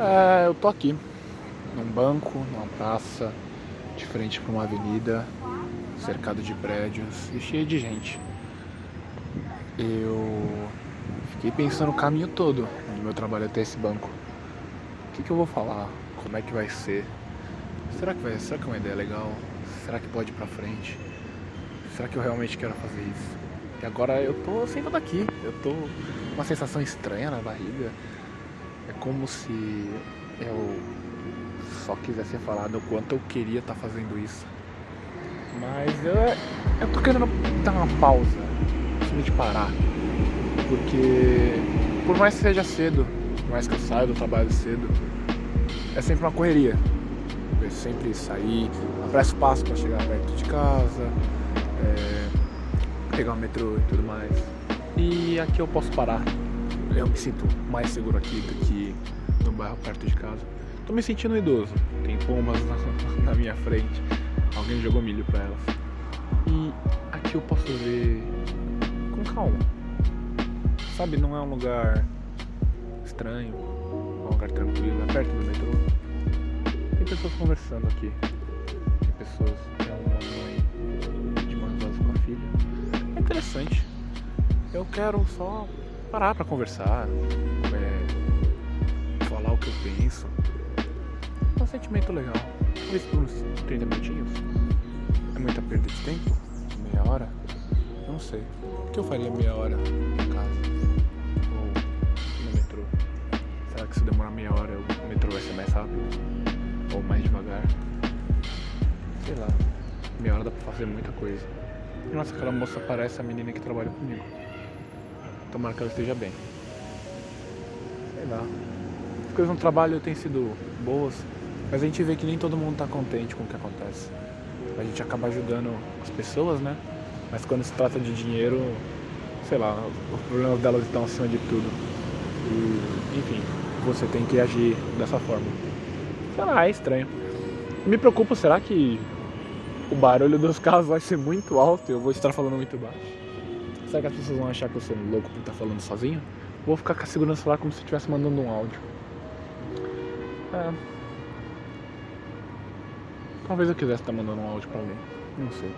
É, eu tô aqui, num banco, numa praça, de frente para uma avenida, cercado de prédios e cheio de gente. Eu fiquei pensando o caminho todo do meu trabalho até esse banco. O que, que eu vou falar? Como é que vai ser? Será que vai? Será que é uma ideia legal? Será que pode ir pra frente? Será que eu realmente quero fazer isso? E agora eu tô saindo daqui. Eu tô com uma sensação estranha na barriga. É como se eu só quisesse falar do quanto eu queria estar tá fazendo isso. Mas eu, eu tô querendo dar uma pausa, simplesmente parar. Porque por mais que seja cedo, por mais que eu saia do trabalho cedo, é sempre uma correria. Eu sempre sair, apresso passo para chegar perto de casa, é, pegar o metrô e tudo mais. E aqui eu posso parar. Eu me sinto mais seguro aqui do que no bairro perto de casa. Tô me sentindo idoso. Tem pombas na, na minha frente. Alguém jogou milho pra elas. E aqui eu posso ver com calma. Sabe, não é um lugar estranho, é um lugar tranquilo, é perto do metrô. Tem pessoas conversando aqui. Tem pessoas, tem uma mãe de mãos com a filha. É interessante. Eu quero só parar pra conversar, é, falar o que eu penso. É um sentimento legal. Talvez por uns 30 minutinhos. É muita perda de tempo? Meia hora? Eu não sei. O que eu faria meia hora em casa? Ou no metrô? Será que se demorar meia hora o metrô vai ser mais rápido? Ou mais devagar? Sei lá. Meia hora dá pra fazer muita coisa. Nossa, aquela moça parece a menina que trabalha comigo. Tomara que ela esteja bem. Sei lá. As coisas no trabalho têm sido boas, mas a gente vê que nem todo mundo está contente com o que acontece. A gente acaba ajudando as pessoas, né? Mas quando se trata de dinheiro, sei lá, os problemas delas estão acima de tudo. E, enfim, você tem que agir dessa forma. Sei lá, é estranho. Me preocupo, será que o barulho dos carros vai ser muito alto e eu vou estar falando muito baixo? Será que as pessoas vão achar que eu sou um louco por estar falando sozinho? Vou ficar segurando o celular como se estivesse mandando um áudio. É. Talvez eu quisesse estar mandando um áudio pra alguém. Não sei.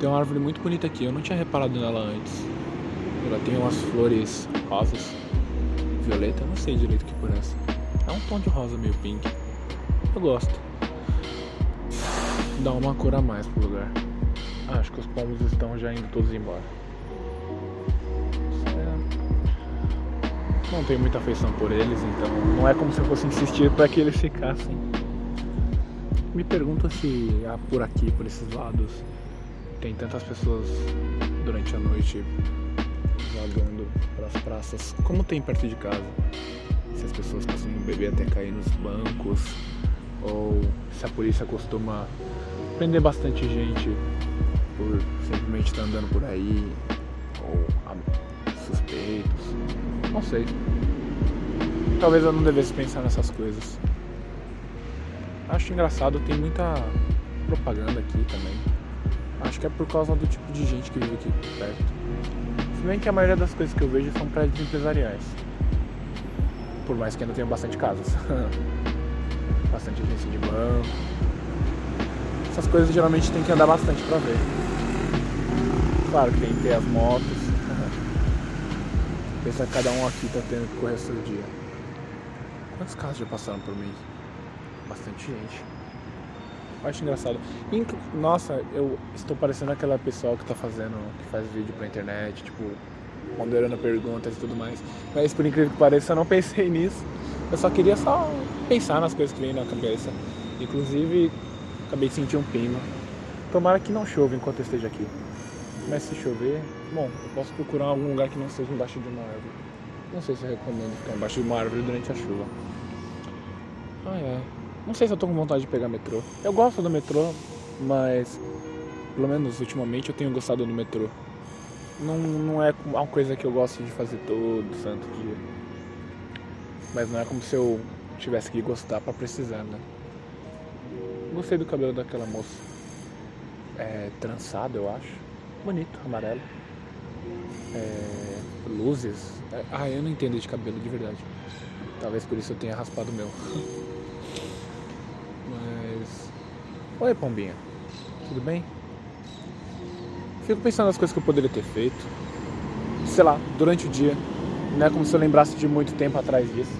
Tem uma árvore muito bonita aqui, eu não tinha reparado nela antes. Ela tem umas flores rosas, violeta, eu não sei direito o que por essa. É um tom de rosa meio pink. Eu gosto. Dá uma cor a mais pro lugar. Ah, acho que os pombos estão já indo todos embora. Não tenho muita afeição por eles, então não é como se eu fosse insistir para que eles ficassem. Me pergunto se por aqui, por esses lados, tem tantas pessoas durante a noite jogando pelas praças, como tem perto de casa. Se as pessoas costumam beber até cair nos bancos, ou se a polícia costuma prender bastante gente por simplesmente estar andando por aí, ou suspeitos, não sei. Talvez eu não devesse pensar nessas coisas. Acho engraçado, tem muita propaganda aqui também. Acho que é por causa do tipo de gente que vive aqui perto. Se bem que a maioria das coisas que eu vejo são prédios empresariais. Por mais que ainda tenha bastante casas. bastante agência de banco. Essas coisas geralmente tem que andar bastante pra ver. Claro que tem que ter as motos. Pensa que cada um aqui tá tendo que correr o seu dia. Quantos carros já passaram por mim? bastante gente. Acho engraçado. Nossa, eu estou parecendo aquela pessoa que tá fazendo, que faz vídeo pra internet, tipo, ponderando perguntas e tudo mais. Mas por incrível que pareça, eu não pensei nisso. Eu só queria só pensar nas coisas que vêm na cabeça. Inclusive, acabei de sentir um clima. Tomara que não chova enquanto eu esteja aqui. Mas se chover, bom, eu posso procurar algum lugar que não seja embaixo de uma árvore. Não sei se eu recomendo ficar embaixo de uma árvore durante a chuva. Ah, é. Não sei se eu tô com vontade de pegar metrô. Eu gosto do metrô, mas pelo menos ultimamente eu tenho gostado do metrô. Não, não é uma coisa que eu gosto de fazer todo santo dia. Mas não é como se eu tivesse que gostar para precisar, né? Gostei do cabelo daquela moça. É trançado, eu acho. Bonito, amarelo. É, luzes. É, ah, eu não entendo de cabelo, de verdade. Talvez por isso eu tenha raspado o meu. Mas. Oi, Pombinha. Tudo bem? Fico pensando nas coisas que eu poderia ter feito. Sei lá, durante o dia. Não é como se eu lembrasse de muito tempo atrás disso.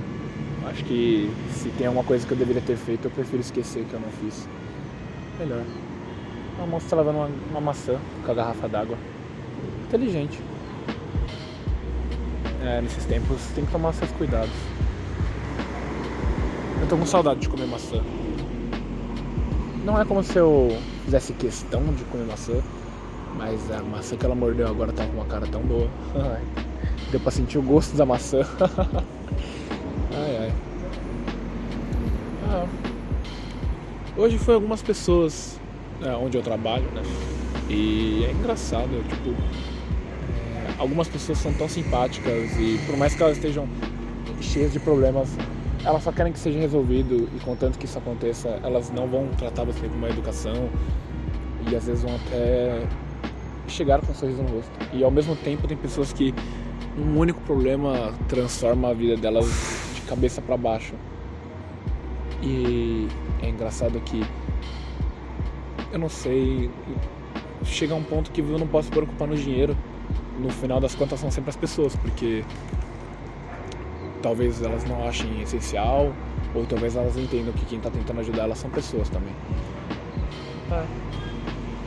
Acho que se tem alguma coisa que eu deveria ter feito, eu prefiro esquecer que eu não fiz. Melhor. A moça lavando uma, uma maçã com a garrafa d'água. Inteligente. É, nesses tempos tem que tomar seus cuidados. Eu tô com saudade de comer maçã. Não é como se eu fizesse questão de comer maçã, mas a maçã que ela mordeu agora tá com uma cara tão boa. Deu pra sentir o gosto da maçã. ai ai. Ah. Hoje foi algumas pessoas é, onde eu trabalho, né? E é engraçado, tipo, é, algumas pessoas são tão simpáticas e por mais que elas estejam cheias de problemas, elas só querem que seja resolvido e contanto que isso aconteça, elas não vão tratar você com uma educação e às vezes vão até chegar com um sorriso no rosto. E ao mesmo tempo tem pessoas que um único problema transforma a vida delas de cabeça para baixo. E é engraçado que eu não sei, chega um ponto que eu não posso preocupar no dinheiro. No final das contas são sempre as pessoas, porque talvez elas não achem essencial, ou talvez elas entendam que quem está tentando ajudar elas são pessoas também. É.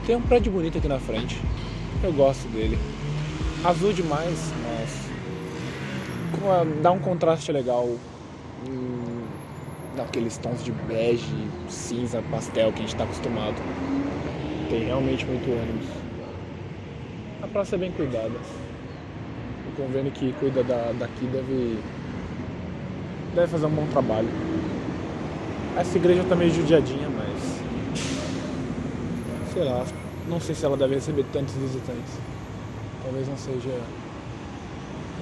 Tem um prédio bonito aqui na frente. Eu gosto dele. Azul demais, mas dá um contraste legal hum, naqueles tons de bege, cinza, pastel que a gente está acostumado. Tem realmente muito ônibus. Praça é bem cuidada. O convênio que cuida da, daqui deve, deve fazer um bom trabalho. Essa igreja tá meio judiadinha, mas. Sei lá, não sei se ela deve receber tantos visitantes. Talvez não seja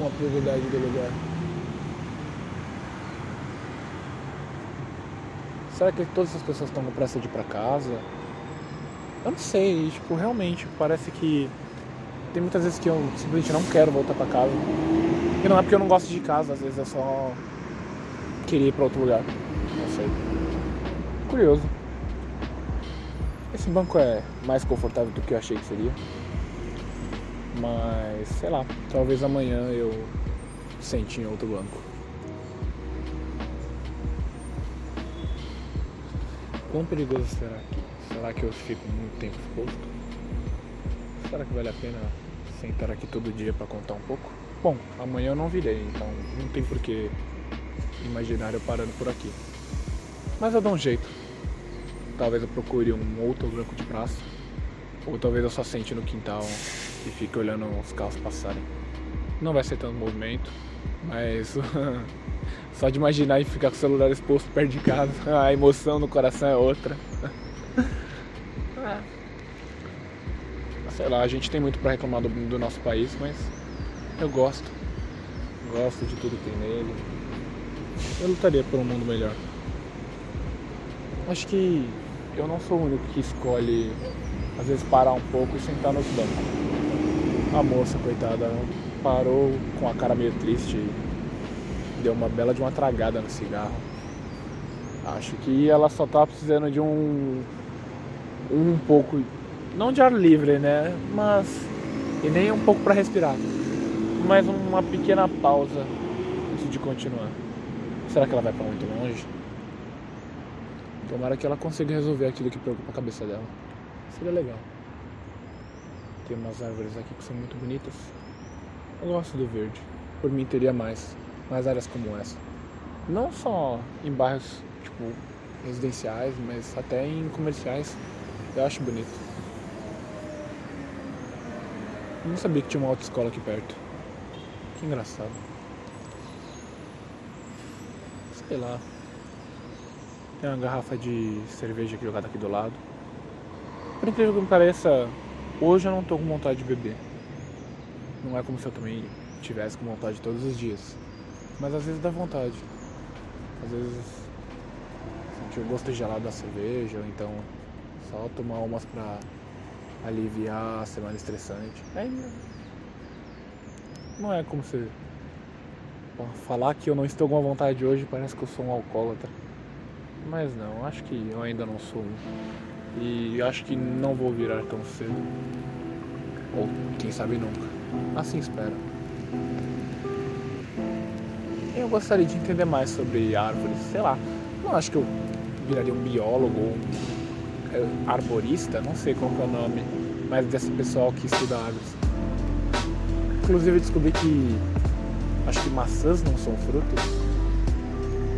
uma prioridade do lugar. Será que todas as pessoas estão com pressa de ir pra casa? Eu não sei, tipo, realmente, parece que tem muitas vezes que eu simplesmente não quero voltar pra casa. E não é porque eu não gosto de casa, às vezes é só querer ir pra outro lugar. Não sei. Curioso. Esse banco é mais confortável do que eu achei que seria. Mas, sei lá, talvez amanhã eu sente em outro banco. Quão perigoso será que? Será que eu fico muito tempo exposto? Será que vale a pena sentar aqui todo dia para contar um pouco? Bom, amanhã eu não virei, então não tem por que imaginar eu parando por aqui. Mas eu dou um jeito. Talvez eu procure um outro banco de praça. Ou talvez eu só sente no quintal e fique olhando os carros passarem. Não vai ser tanto movimento, mas só de imaginar e ficar com o celular exposto perto de casa, a emoção no coração é outra. Sei lá, a gente tem muito para reclamar do, do nosso país, mas eu gosto. Gosto de tudo que tem nele. Eu lutaria por um mundo melhor. Acho que eu não sou o único que escolhe, às vezes, parar um pouco e sentar no banco. A moça, coitada, parou com a cara meio triste deu uma bela de uma tragada no cigarro. Acho que ela só tá precisando de um um pouco não de ar livre, né? Mas e nem um pouco para respirar. Mas uma pequena pausa antes de continuar. Será que ela vai para muito longe? Tomara que ela consiga resolver aquilo que preocupa a cabeça dela. Seria legal. Tem umas árvores aqui que são muito bonitas. Eu gosto do verde. Por mim teria mais, mais áreas como essa. Não só em bairros tipo residenciais, mas até em comerciais. Eu acho bonito. Eu não sabia que tinha uma autoescola aqui perto. Que engraçado. Sei lá. Tem uma garrafa de cerveja jogada aqui do lado. Por incrível que me pareça, hoje eu não tô com vontade de beber. Não é como se eu também tivesse com vontade todos os dias. Mas às vezes dá vontade. Às vezes sentir o gosto gelado da cerveja, ou então só tomar umas pra aliviar a semana estressante. Aí não é como se falar que eu não estou com vontade hoje parece que eu sou um alcoólatra. Mas não, acho que eu ainda não sou. E acho que não vou virar tão cedo. Ou quem sabe nunca. Assim espero. Eu gostaria de entender mais sobre árvores, sei lá. Não acho que eu viraria um biólogo ou um é, arborista, não sei qual é o nome, mas desse pessoal que estuda árvores. Inclusive descobri que acho que maçãs não são frutos.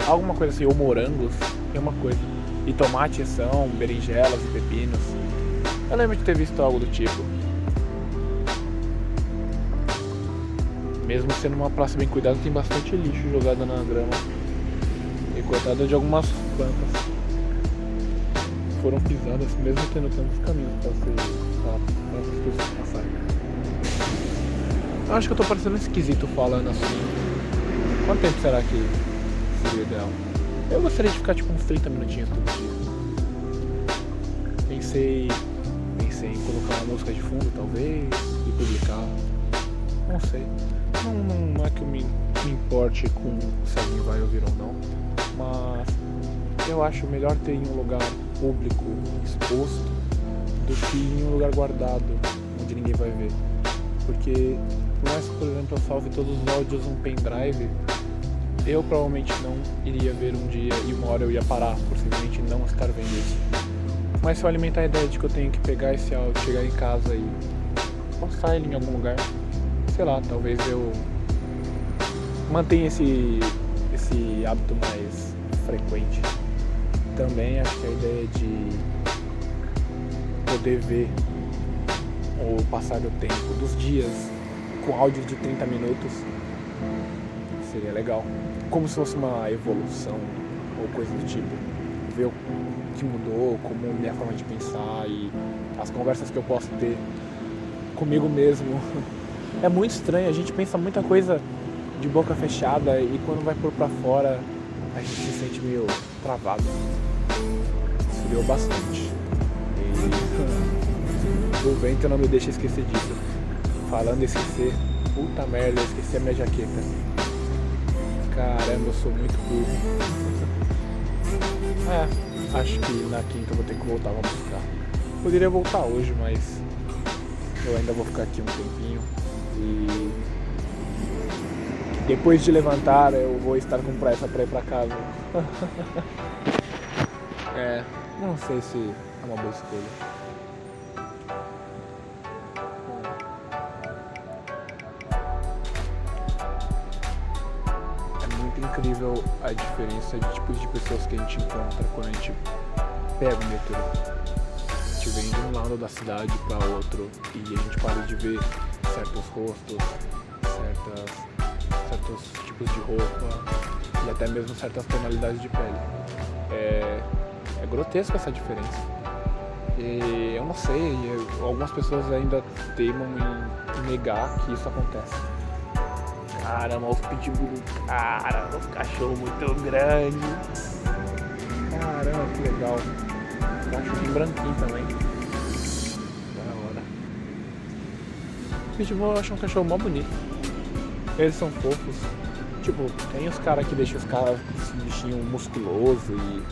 Alguma coisa assim, ou morangos, é uma coisa. E tomates são, berinjelas e pepinos. Eu lembro de ter visto algo do tipo. Mesmo sendo uma praça bem cuidada, tem bastante lixo jogado na grama. E cortada de algumas plantas. Foram pisadas, mesmo tendo tantos caminhos para ser para as pessoas passarem. Eu acho que eu tô parecendo esquisito falando assim. Quanto tempo será que seria ideal? Eu gostaria de ficar tipo uns 30 minutinhos todo dia. Pensei. Pensei em colocar uma música de fundo talvez e publicar. Não sei. Não, não, é que eu me, me importe com se alguém vai ouvir ou não. Mas eu acho melhor ter em um lugar público, exposto, do que em um lugar guardado, onde ninguém vai ver. Porque por mais que, por exemplo, eu salve todos os áudios num pendrive, eu provavelmente não iria ver um dia e uma hora eu ia parar por simplesmente não estar vendo isso. Mas se eu alimentar a ideia de que eu tenho que pegar esse áudio, chegar em casa e postar ele em algum lugar, sei lá, talvez eu mantenha esse, esse hábito mais frequente. Também acho que a ideia de poder ver o passar do tempo, dos dias, com áudio de 30 minutos, seria legal. Como se fosse uma evolução ou coisa do tipo. Ver o que mudou, como minha forma de pensar e as conversas que eu posso ter comigo mesmo. É muito estranho, a gente pensa muita coisa de boca fechada e quando vai por pra fora a gente se sente meio travado. Esfriou bastante. E o vento não me deixa esquecer disso. Falando esquecer, puta merda, eu esqueci a minha jaqueta. Caramba, eu sou muito burro. É, acho que na quinta eu vou ter que voltar pra buscar. Poderia voltar hoje, mas eu ainda vou ficar aqui um tempinho. E depois de levantar eu vou estar com pressa pra ir pra casa. é, não sei se é uma boa escolha. incrível a diferença de tipos de pessoas que a gente encontra quando a gente pega o metrô. A gente vem de um lado da cidade para outro e a gente para de ver certos rostos, certas, certos tipos de roupa e até mesmo certas tonalidades de pele. Grotesca essa diferença. E eu não sei, algumas pessoas ainda teimam em negar que isso acontece. Caramba, os pitbull, cara, os cachorros muito grandes. Caramba, que legal. Cachorrinho branquinho também. Da hora. Pitbull eu acho um cachorro mó bonito. Eles são fofos. Tipo, tem os caras que deixam os caras com esse bichinho musculoso e.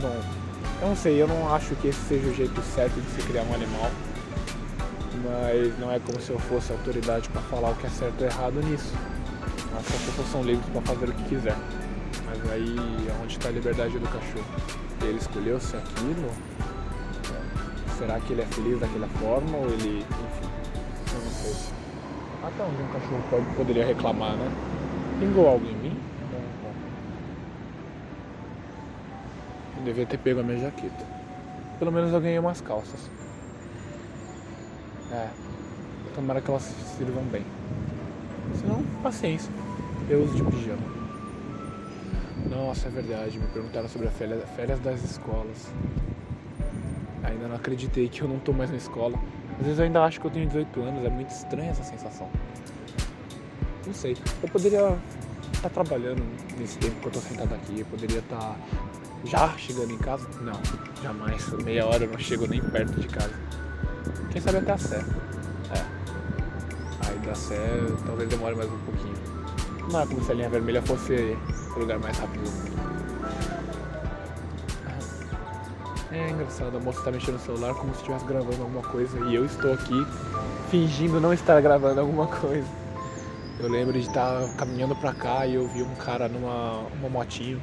Bom, eu não sei, eu não acho que esse seja o jeito certo de se criar um animal mas não é como se eu fosse autoridade para falar o que é certo ou errado nisso. As pessoas são livres para fazer o que quiser. Mas aí é onde está a liberdade do cachorro? Ele escolheu ser aquilo? Será que ele é feliz daquela forma ou ele. enfim. Eu não sei. Até onde um cachorro pode, poderia reclamar, né? Pingou algo em mim? Eu devia ter pego a minha jaqueta. Pelo menos eu ganhei umas calças. É. Tomara que elas sirvam bem. Se não, paciência. Eu uso de pijama. Nossa, é verdade. Me perguntaram sobre as férias, férias das escolas. Ainda não acreditei que eu não tô mais na escola. Às vezes eu ainda acho que eu tenho 18 anos. É muito estranha essa sensação. Não sei. Eu poderia estar tá trabalhando nesse tempo que eu tô sentado aqui. Eu poderia estar tá já chegando em casa. Não, jamais. Meia hora eu não chego nem perto de casa. Quem sabe até a Sé. É. Aí da Sé talvez demore mais um pouquinho. Não é como se a linha vermelha fosse o lugar mais rápido do mundo. É engraçado, a moça tá mexendo no celular como se estivesse gravando alguma coisa e eu estou aqui fingindo não estar gravando alguma coisa. Eu lembro de estar caminhando pra cá e eu vi um cara numa uma motinho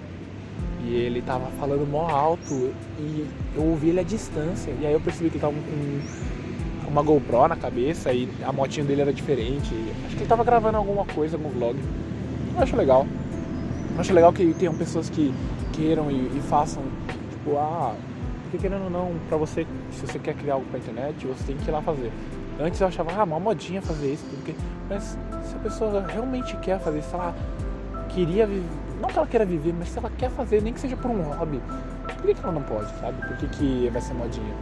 e ele tava falando mó alto e eu ouvi ele à distância. E aí eu percebi que ele tava com uma GoPro na cabeça e a motinha dele era diferente. Acho que ele tava gravando alguma coisa, algum vlog. Eu acho legal. Eu acho legal que tenham pessoas que queiram e, e façam, tipo, ah, porque querendo ou não, pra você, se você quer criar algo pra internet, você tem que ir lá fazer. Antes eu achava, ah, uma modinha fazer isso, porque... mas se a pessoa realmente quer fazer, se ela queria viver não que ela queira viver, mas se ela quer fazer, nem que seja por um hobby, por que, que ela não pode, sabe? Por que, que vai ser modinha?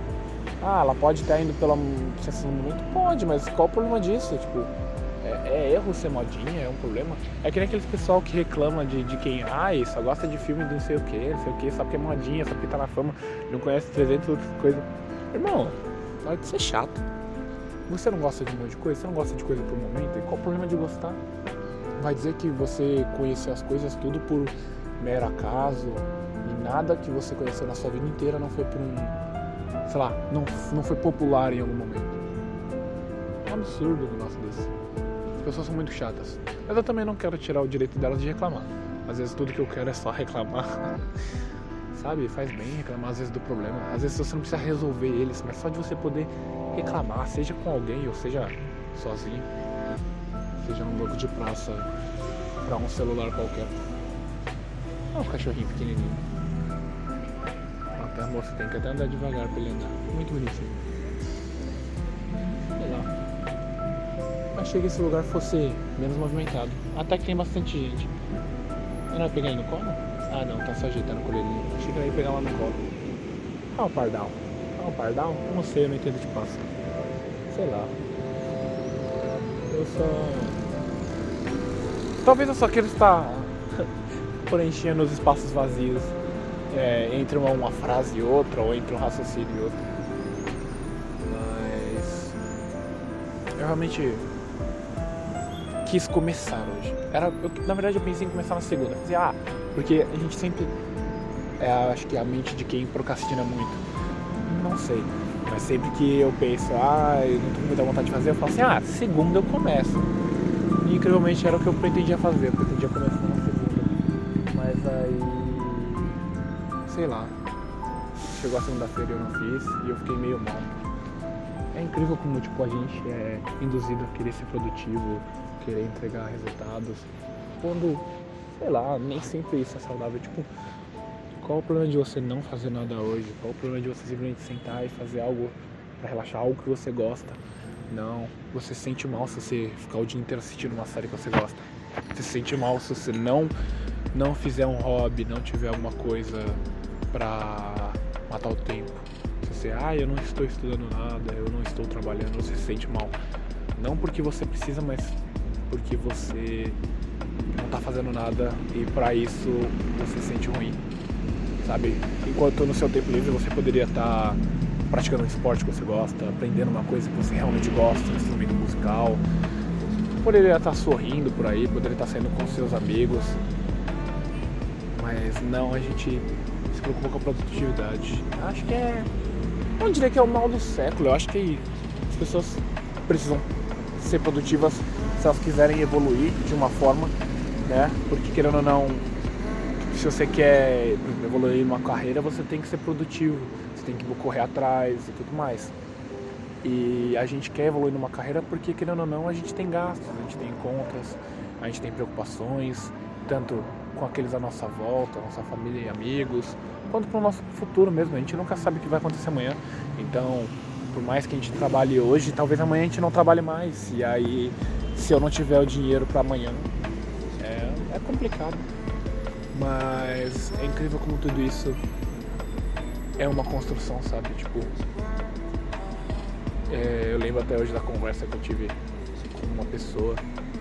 Ah, ela pode estar indo pela sensação do momento? Pode, mas qual o problema disso? Tipo, é, é, erro ser modinha, é um problema. É que nem aqueles pessoal que reclama de, de quem, ah, só gosta de filme de não sei o que, não sei o que, só porque é modinha, só porque tá na fama, não conhece 300 outras coisas. Irmão, pode ser chato. Você não gosta de um monte de coisa, você não gosta de coisa por momento, e qual o problema de gostar? Vai dizer que você conheceu as coisas tudo por mero acaso e nada que você conheceu na sua vida inteira não foi por um, sei lá, não, não foi popular em algum momento. É um absurdo um negócio desse. As pessoas são muito chatas. Mas eu também não quero tirar o direito delas de reclamar. Às vezes tudo que eu quero é só reclamar. Sabe? Faz bem reclamar às vezes do problema. Às vezes você não precisa resolver eles, mas só de você poder reclamar, seja com alguém ou seja sozinho seja num banco de praça para um celular qualquer. É um cachorrinho pequenininho. Até a moça tem que até andar devagar para ele andar. Muito bonitinho. Sei lá. Achei que esse lugar fosse menos movimentado. Até que tem bastante gente. Eu não ia pegar ele no colo? Ah não, tá só ajeitando o coleirinho. Achei que eu ia pegar lá no colo. Ah, o pardal. Ah, o pardal? Não sei, eu não entendo de pássaro. Sei lá. Eu só Talvez eu só queira estar preenchendo os espaços vazios é, entre uma, uma, frase e outra, ou entre um raciocínio e outro. Mas eu realmente quis começar hoje. Era, eu, na verdade eu pensei em começar na segunda. Ah, porque a gente sempre. É, acho que a mente de quem procrastina muito. Não sei. Mas sempre que eu penso, ah, eu não tenho muita vontade de fazer, eu falo assim, ah, segunda eu começo. Incrivelmente era o que eu pretendia fazer, eu pretendia começar na segunda. Mas aí. sei lá. Chegou a segunda-feira e eu não fiz e eu fiquei meio mal. É incrível como tipo, a gente é induzido a querer ser produtivo, querer entregar resultados. Quando, sei lá, nem sempre isso é saudável. Tipo, qual o problema de você não fazer nada hoje? Qual o problema de você simplesmente sentar e fazer algo para relaxar, algo que você gosta? Não, você se sente mal se você ficar o dia inteiro assistindo uma série que você gosta. Você se sente mal se você não não fizer um hobby, não tiver alguma coisa pra matar o tempo. Se você, ah, eu não estou estudando nada, eu não estou trabalhando, você se sente mal. Não porque você precisa, mas porque você não está fazendo nada e para isso você se sente ruim. Sabe? Enquanto no seu tempo livre você poderia estar tá praticando um esporte que você gosta, aprendendo uma coisa que você realmente gosta, um instrumento musical. Poderia estar sorrindo por aí, poderia estar saindo com seus amigos. Mas não, a gente se preocupa com a produtividade. Acho que é. Não diria que é o mal do século. Eu acho que as pessoas precisam ser produtivas se elas quiserem evoluir de uma forma, né? Porque querendo ou não, se você quer evoluir numa carreira, você tem que ser produtivo tem que correr atrás e tudo mais. E a gente quer evoluir numa carreira porque, querendo ou não, a gente tem gastos, a gente tem contas, a gente tem preocupações, tanto com aqueles à nossa volta, nossa família e amigos, quanto para o nosso futuro mesmo. A gente nunca sabe o que vai acontecer amanhã. Então, por mais que a gente trabalhe hoje, talvez amanhã a gente não trabalhe mais. E aí, se eu não tiver o dinheiro para amanhã, é, é complicado. Mas é incrível como tudo isso é uma construção, sabe? Tipo, é, eu lembro até hoje da conversa que eu tive com uma pessoa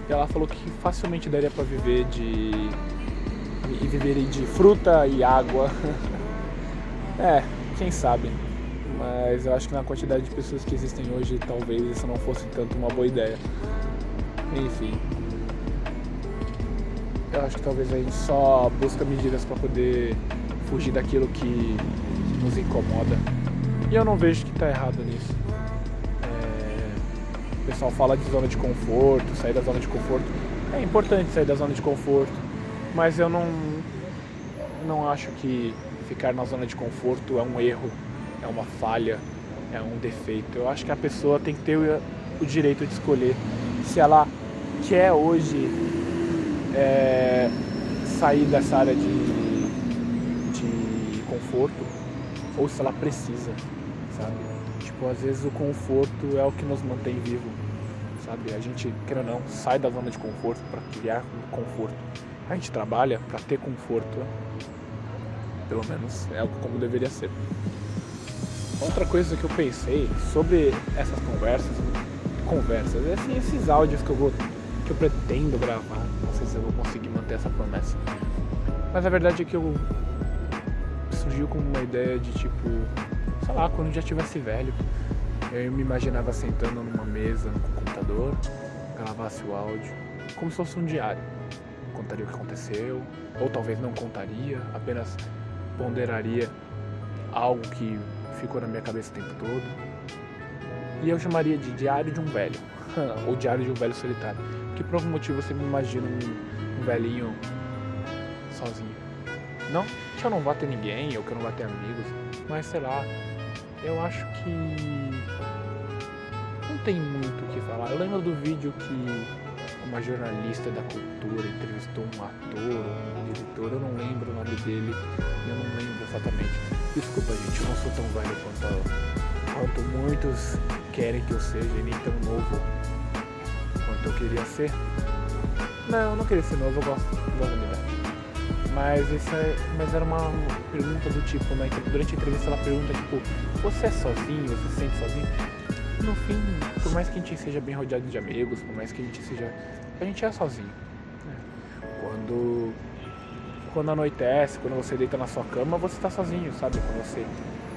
e ela falou que facilmente daria para viver de e viver de fruta e água. é, quem sabe. Mas eu acho que na quantidade de pessoas que existem hoje, talvez isso não fosse tanto uma boa ideia. Enfim. eu acho que talvez a gente só busca medidas para poder fugir daquilo que nos incomoda. E eu não vejo que está errado nisso. É... O pessoal fala de zona de conforto, sair da zona de conforto. É importante sair da zona de conforto, mas eu não, não acho que ficar na zona de conforto é um erro, é uma falha, é um defeito. Eu acho que a pessoa tem que ter o direito de escolher se ela quer hoje é, sair dessa área de, de conforto ou se ela precisa, sabe? Tipo, às vezes o conforto é o que nos mantém vivo, sabe? A gente, quer ou não, sai da zona de conforto para criar conforto. A gente trabalha para ter conforto, pelo menos é como deveria ser. Outra coisa que eu pensei sobre essas conversas, conversas, assim, esses áudios que eu vou que eu pretendo gravar. Não sei se eu vou conseguir manter essa promessa. Mas a verdade é que eu surgiu como uma ideia de tipo, sei lá, quando já tivesse velho, eu me imaginava sentando numa mesa com o computador, gravasse o áudio, como se fosse um diário. Contaria o que aconteceu, ou talvez não contaria, apenas ponderaria algo que ficou na minha cabeça o tempo todo. E eu chamaria de Diário de um Velho, ou Diário de um Velho Solitário que por algum motivo você me imagina um, um velhinho sozinho. Não que eu não vá ter ninguém ou que eu não vá ter amigos, mas sei lá, eu acho que não tem muito o que falar. Eu lembro do vídeo que uma jornalista da cultura entrevistou um ator, um diretor, eu não lembro o nome dele, eu não lembro exatamente. Desculpa gente, eu não sou tão velho quanto, quanto muitos querem que eu seja e nem tão novo quanto eu queria ser. Não, eu não queria ser novo, eu gosto da. Mas, esse é, mas era uma pergunta do tipo, né? Que durante a entrevista ela pergunta, tipo, você é sozinho? Você se sente sozinho? No fim, por mais que a gente seja bem rodeado de amigos, por mais que a gente seja. A gente é sozinho. Né? Quando. Quando anoitece, quando você deita na sua cama, você está sozinho, sabe? Quando você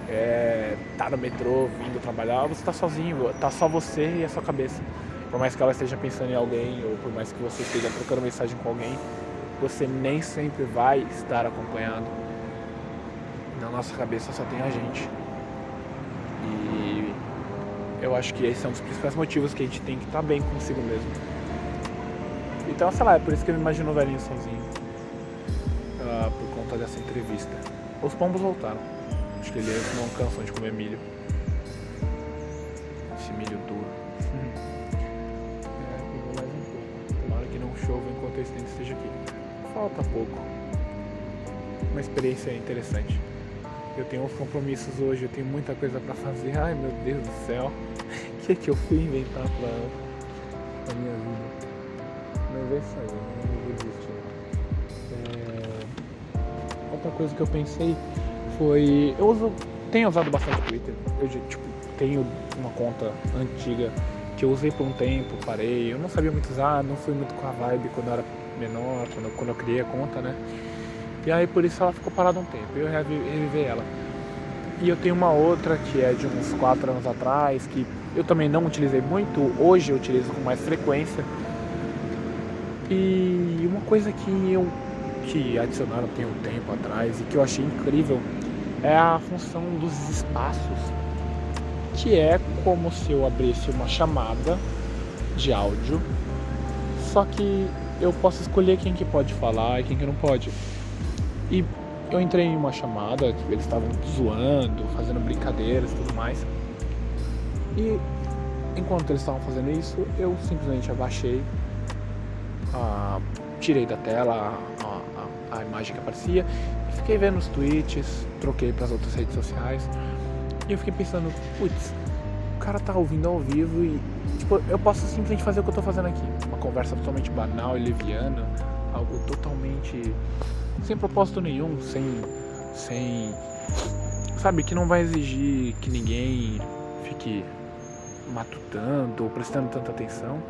é, tá no metrô vindo trabalhar, você está sozinho, tá só você e a sua cabeça. Por mais que ela esteja pensando em alguém, ou por mais que você esteja trocando mensagem com alguém, você nem sempre vai estar acompanhado. Na nossa cabeça só tem a gente. E eu acho que esse é um dos principais motivos que a gente tem que estar bem consigo mesmo. Então, sei lá, é por isso que eu me imagino velhinho sozinho. Uh, por conta dessa entrevista. Os pombos voltaram. Acho que eles não cansam de comer milho. Esse milho duro. chova enquanto esse tempo esteja aqui. Falta pouco. Uma experiência interessante. Eu tenho uns compromissos hoje, eu tenho muita coisa para fazer. Ai meu Deus do céu, o que, é que eu fui inventar pra, pra minha vida? Mas é isso aí, eu não vou desistir. É... Outra coisa que eu pensei foi. Eu uso. Tenho usado bastante Twitter. Eu tipo, tenho uma conta antiga que eu usei por um tempo, parei, eu não sabia muito usar, não fui muito com a vibe quando era menor, quando, quando eu criei a conta, né? E aí por isso ela ficou parada um tempo, eu revivi ela. E eu tenho uma outra que é de uns 4 anos atrás, que eu também não utilizei muito, hoje eu utilizo com mais frequência. E uma coisa que eu que adicionaram tem um tempo atrás e que eu achei incrível é a função dos espaços que é como se eu abrisse uma chamada de áudio, só que eu posso escolher quem que pode falar e quem que não pode. E eu entrei em uma chamada, eles estavam zoando, fazendo brincadeiras e tudo mais. E enquanto eles estavam fazendo isso, eu simplesmente abaixei, tirei da tela a, a, a imagem que aparecia e fiquei vendo os tweets, troquei para as outras redes sociais. E eu fiquei pensando, putz, o cara tá ouvindo ao vivo e, tipo, eu posso simplesmente fazer o que eu tô fazendo aqui. Uma conversa totalmente banal e leviana, algo totalmente sem propósito nenhum, sem. sem. Sabe, que não vai exigir que ninguém fique matutando ou prestando tanta atenção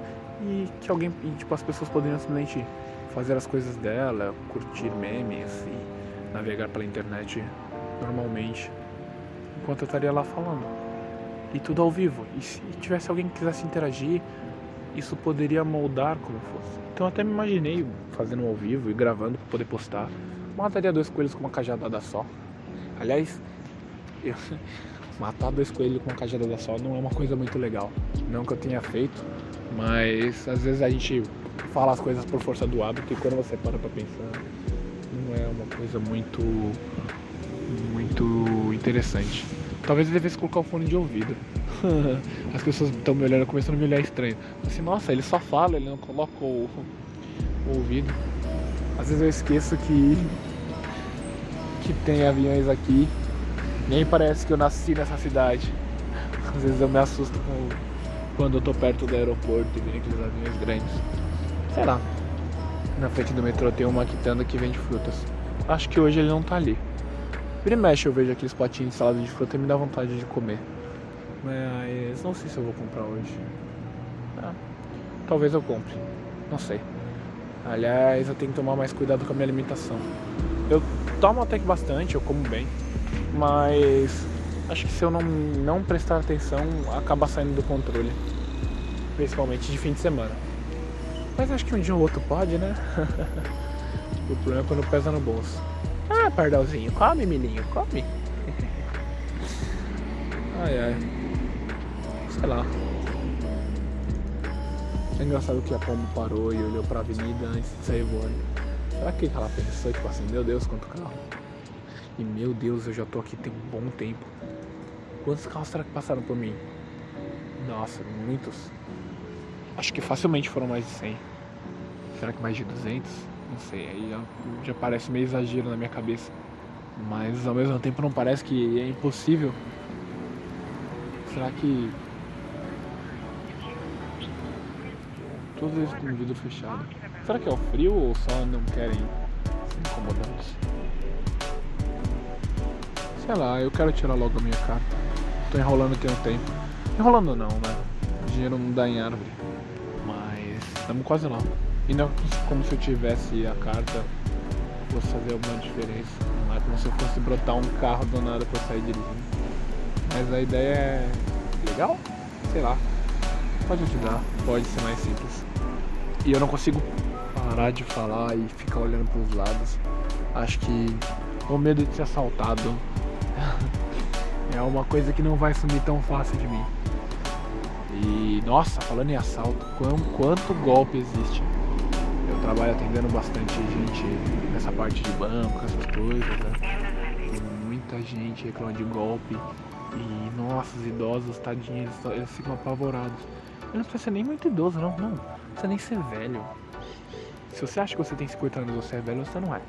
e que alguém, e, tipo, as pessoas poderiam simplesmente fazer as coisas dela, curtir memes e navegar pela internet normalmente enquanto eu estaria lá falando. E tudo ao vivo. E se tivesse alguém que quisesse interagir, isso poderia moldar como fosse. Então até me imaginei fazendo ao vivo e gravando para poder postar. Mataria dois coelhos com uma cajadada só. Aliás, eu, matar dois coelhos com uma cajadada só não é uma coisa muito legal. Não que eu tenha feito, mas às vezes a gente fala as coisas por força do hábito e quando você para pra pensar, não é uma coisa muito muito interessante. Talvez eu devesse colocar o fone de ouvido. As pessoas estão me olhando, começando a me olhar estranho. Assim, nossa, ele só fala, ele não coloca o, o ouvido. Às vezes eu esqueço que que tem aviões aqui. Nem parece que eu nasci nessa cidade. Às vezes eu me assusto com, quando eu tô perto do aeroporto e vem aqueles aviões grandes. Sei lá. Na frente do metrô tem uma quitanda que vende frutas. Acho que hoje ele não tá ali. Vira e mexe eu vejo aqueles potinhos de salada de fruta e me dá vontade de comer. Mas não sei se eu vou comprar hoje. Ah, talvez eu compre. Não sei. Aliás, eu tenho que tomar mais cuidado com a minha alimentação. Eu tomo até que bastante, eu como bem. Mas acho que se eu não, não prestar atenção, acaba saindo do controle. Principalmente de fim de semana. Mas acho que um dia ou outro pode, né? o problema é quando pesa no bolso. Ah, pardalzinho, come, milinho, come. ai, ai. Sei lá. É engraçado que a Pombo parou e olhou pra avenida antes de sair voando. Será que ela pensou, tipo assim, meu Deus, quanto carro? E meu Deus, eu já tô aqui tem um bom tempo. Quantos carros será que passaram por mim? Nossa, muitos. Acho que facilmente foram mais de 100. Será que mais de 200? Não sei, aí já, parece meio exagero na minha cabeça. Mas ao mesmo tempo não parece que é impossível. Será que. Todos eles com vidro fechado. Será que é o frio ou só não querem ser incomodados? Sei lá, eu quero tirar logo a minha carta. Tô enrolando tem um tempo. Enrolando não, né? O dinheiro não dá em árvore. Mas estamos quase lá. E não como se eu tivesse a carta fosse fazer alguma diferença. Não é como se eu fosse brotar um carro do nada pra sair dirigindo. Mas a ideia é legal? Sei lá. Pode ajudar, pode ser mais simples. E eu não consigo parar de falar e ficar olhando pros lados. Acho que o medo de ser assaltado é uma coisa que não vai sumir tão fácil de mim. E nossa, falando em assalto, quanto golpe existe trabalho atendendo bastante gente nessa parte de banco, essas coisas, né? Tem muita gente reclamando de golpe. E nossa, os idosos, tadinhos, eles, eles ficam apavorados. Eu não precisa ser nem muito idoso, não, não. Precisa nem ser velho. Se você acha que você tem 50 anos e você é velho, você não é.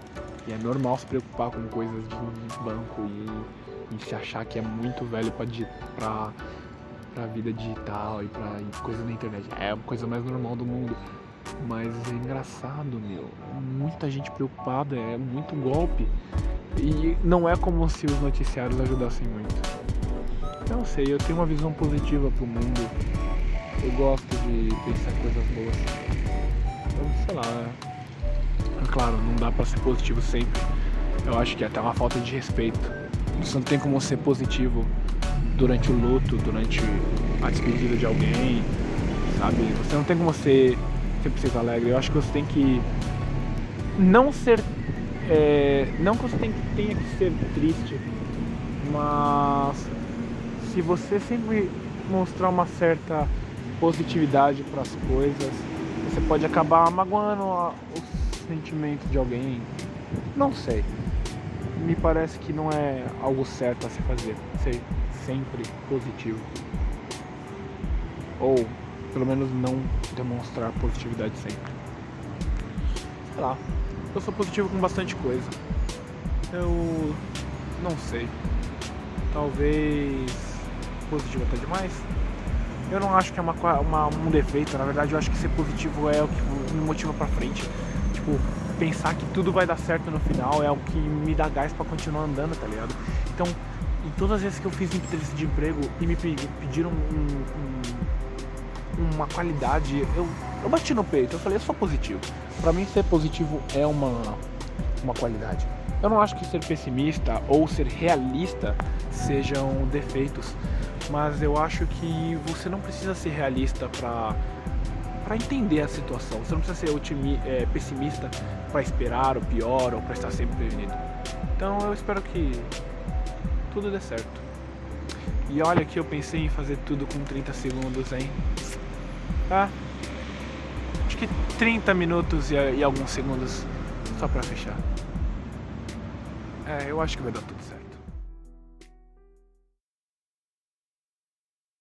E é normal se preocupar com coisas de banco e, e se achar que é muito velho pra, pra, pra vida digital e pra coisas na internet. É a coisa mais normal do mundo. Mas é engraçado, meu. Muita gente preocupada, é muito golpe. E não é como se os noticiários ajudassem muito. Não sei, eu tenho uma visão positiva pro mundo. Eu gosto de pensar coisas boas. Então, sei lá. É claro, não dá pra ser positivo sempre. Eu acho que é até uma falta de respeito. Você não tem como ser positivo durante o luto, durante a despedida de alguém, sabe? Você não tem como ser sempre ser alegre. Eu acho que você tem que não ser. É, não que você tem, tenha que ser triste, mas se você sempre mostrar uma certa positividade para as coisas, você pode acabar magoando a, o sentimento de alguém. Não sei. Me parece que não é algo certo a se fazer. Ser sempre positivo. Ou pelo menos não demonstrar positividade sempre. Sei lá, eu sou positivo com bastante coisa. Eu não sei. Talvez positivo até demais. Eu não acho que é uma, uma, um defeito, na verdade eu acho que ser positivo é o que me motiva pra frente. Tipo, pensar que tudo vai dar certo no final é o que me dá gás para continuar andando, tá ligado? Então, em todas as vezes que eu fiz entrevista de emprego e me pediram um, um uma qualidade. Eu, eu bati no peito, eu falei, eu sou positivo. Para mim, ser positivo é uma, uma qualidade. Eu não acho que ser pessimista ou ser realista sejam defeitos, mas eu acho que você não precisa ser realista para para entender a situação. Você não precisa ser otimi, é, pessimista para esperar o pior ou para estar sempre prevenido. Então eu espero que tudo dê certo. E olha que eu pensei em fazer tudo com 30 segundos, hein? Tá? Acho que 30 minutos e, e alguns segundos só para fechar. É, eu acho que vai dar tudo certo.